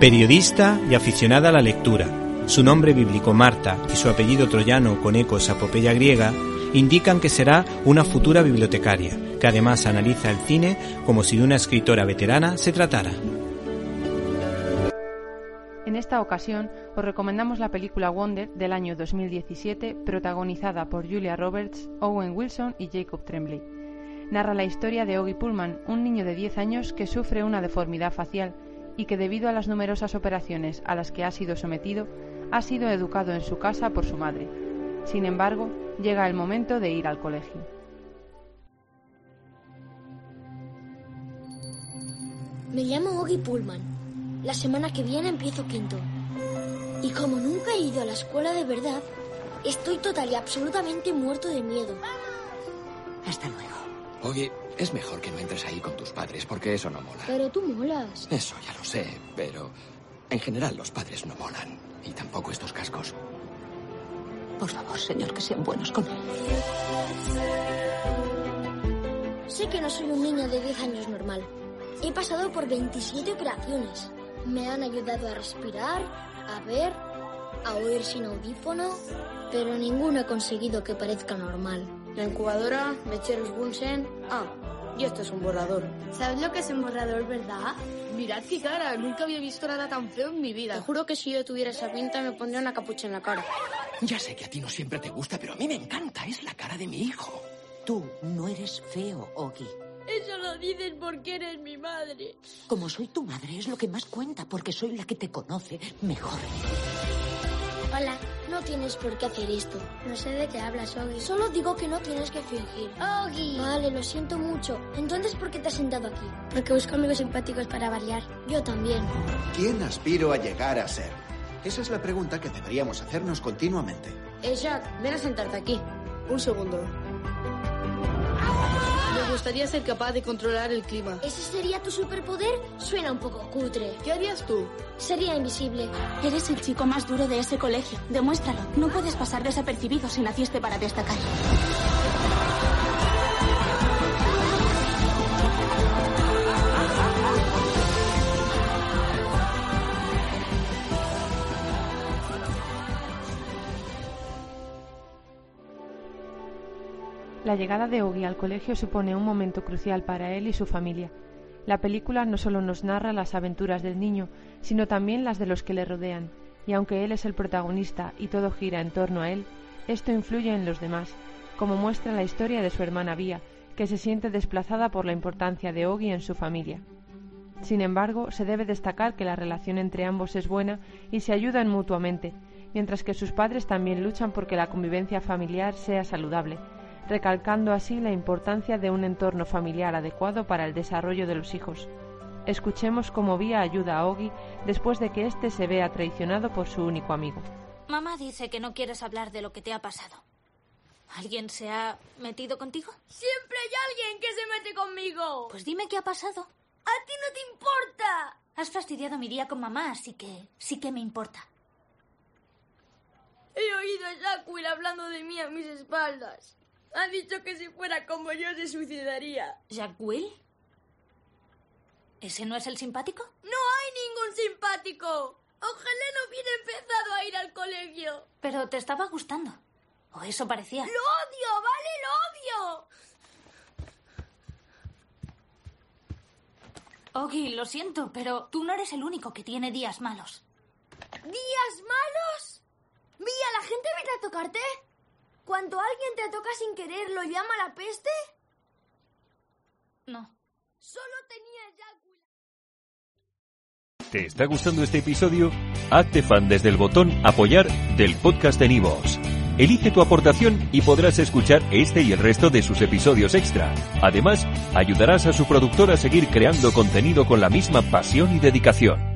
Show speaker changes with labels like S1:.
S1: Periodista y aficionada a la lectura, su nombre bíblico Marta y su apellido troyano con ecos a griega indican que será una futura bibliotecaria, que además analiza el cine como si de una escritora veterana se tratara.
S2: En esta ocasión os recomendamos la película Wonder del año 2017, protagonizada por Julia Roberts, Owen Wilson y Jacob Tremblay. Narra la historia de Oggy Pullman, un niño de 10 años que sufre una deformidad facial y que debido a las numerosas operaciones a las que ha sido sometido, ha sido educado en su casa por su madre. Sin embargo, llega el momento de ir al colegio.
S3: Me llamo Oggy Pullman. La semana que viene empiezo quinto. Y como nunca he ido a la escuela de verdad, estoy total y absolutamente muerto de miedo.
S4: Hasta luego.
S5: Oye, es mejor que no entres ahí con tus padres, porque eso no mola.
S3: Pero tú molas.
S5: Eso ya lo sé, pero en general los padres no molan. Y tampoco estos cascos.
S4: Por favor, señor, que sean buenos con él.
S3: Sé que no soy un niño de 10 años normal. He pasado por 27 operaciones. Me han ayudado a respirar, a ver, a oír sin audífono, pero ninguno ha conseguido que parezca normal.
S6: La incubadora, mecheros Bunsen. Ah, y esto es un borrador.
S7: ¿Sabes lo que es un borrador, verdad?
S6: Mirad qué cara, nunca había visto nada tan feo en mi vida. Te juro que si yo tuviera esa pinta me pondría una capucha en la cara.
S5: Ya sé que a ti no siempre te gusta, pero a mí me encanta. Es la cara de mi hijo.
S4: Tú no eres feo, Oggy.
S7: Eso lo dices porque eres mi madre.
S4: Como soy tu madre es lo que más cuenta, porque soy la que te conoce mejor.
S3: Hola, no tienes por qué hacer esto.
S7: No sé de qué hablas, Oggy.
S3: Solo digo que no tienes que fingir.
S7: Oggy.
S3: Vale, lo siento mucho. Entonces, ¿por qué te has sentado aquí?
S7: Porque busco amigos simpáticos para variar.
S3: Yo también.
S8: ¿Quién aspiro a llegar a ser? Esa es la pregunta que deberíamos hacernos continuamente.
S6: Eh, Jack, ven a sentarte aquí. Un segundo. Me gustaría ser capaz de controlar el clima.
S3: ¿Ese sería tu superpoder? Suena un poco cutre.
S6: ¿Qué harías tú?
S3: Sería invisible.
S7: Eres el chico más duro de ese colegio. Demuéstralo. No puedes pasar desapercibido si naciste para destacar.
S2: La llegada de Oggy al colegio supone un momento crucial para él y su familia. La película no solo nos narra las aventuras del niño, sino también las de los que le rodean, y aunque él es el protagonista y todo gira en torno a él, esto influye en los demás, como muestra la historia de su hermana Vía, que se siente desplazada por la importancia de Oggy en su familia. Sin embargo, se debe destacar que la relación entre ambos es buena y se ayudan mutuamente, mientras que sus padres también luchan porque la convivencia familiar sea saludable, recalcando así la importancia de un entorno familiar adecuado para el desarrollo de los hijos. Escuchemos cómo Vía ayuda a Oggy después de que éste se vea traicionado por su único amigo.
S7: Mamá dice que no quieres hablar de lo que te ha pasado. ¿Alguien se ha metido contigo?
S9: Siempre hay alguien que se mete conmigo.
S7: Pues dime qué ha pasado.
S9: A ti no te importa.
S7: Has fastidiado mi día con mamá, así que sí que me importa.
S9: He oído a Jacqueline hablando de mí a mis espaldas. Ha dicho que si fuera como yo se suicidaría.
S7: ¿Jack Will? ¿Ese no es el simpático?
S9: No hay ningún simpático. Ojalá no hubiera empezado a ir al colegio.
S7: Pero te estaba gustando. O eso parecía.
S9: Lo odio, ¿vale? Lo odio.
S7: Oggy, lo siento, pero tú no eres el único que tiene días malos.
S9: ¿Días malos? Vía, ¿la gente viene a tocarte? Cuando alguien te toca sin querer, ¿lo llama la peste?
S7: No.
S9: Solo tenía Jack
S10: ¿Te está gustando este episodio? Hazte fan desde el botón Apoyar del podcast de Nivos. Elige tu aportación y podrás escuchar este y el resto de sus episodios extra. Además, ayudarás a su productor a seguir creando contenido con la misma pasión y dedicación.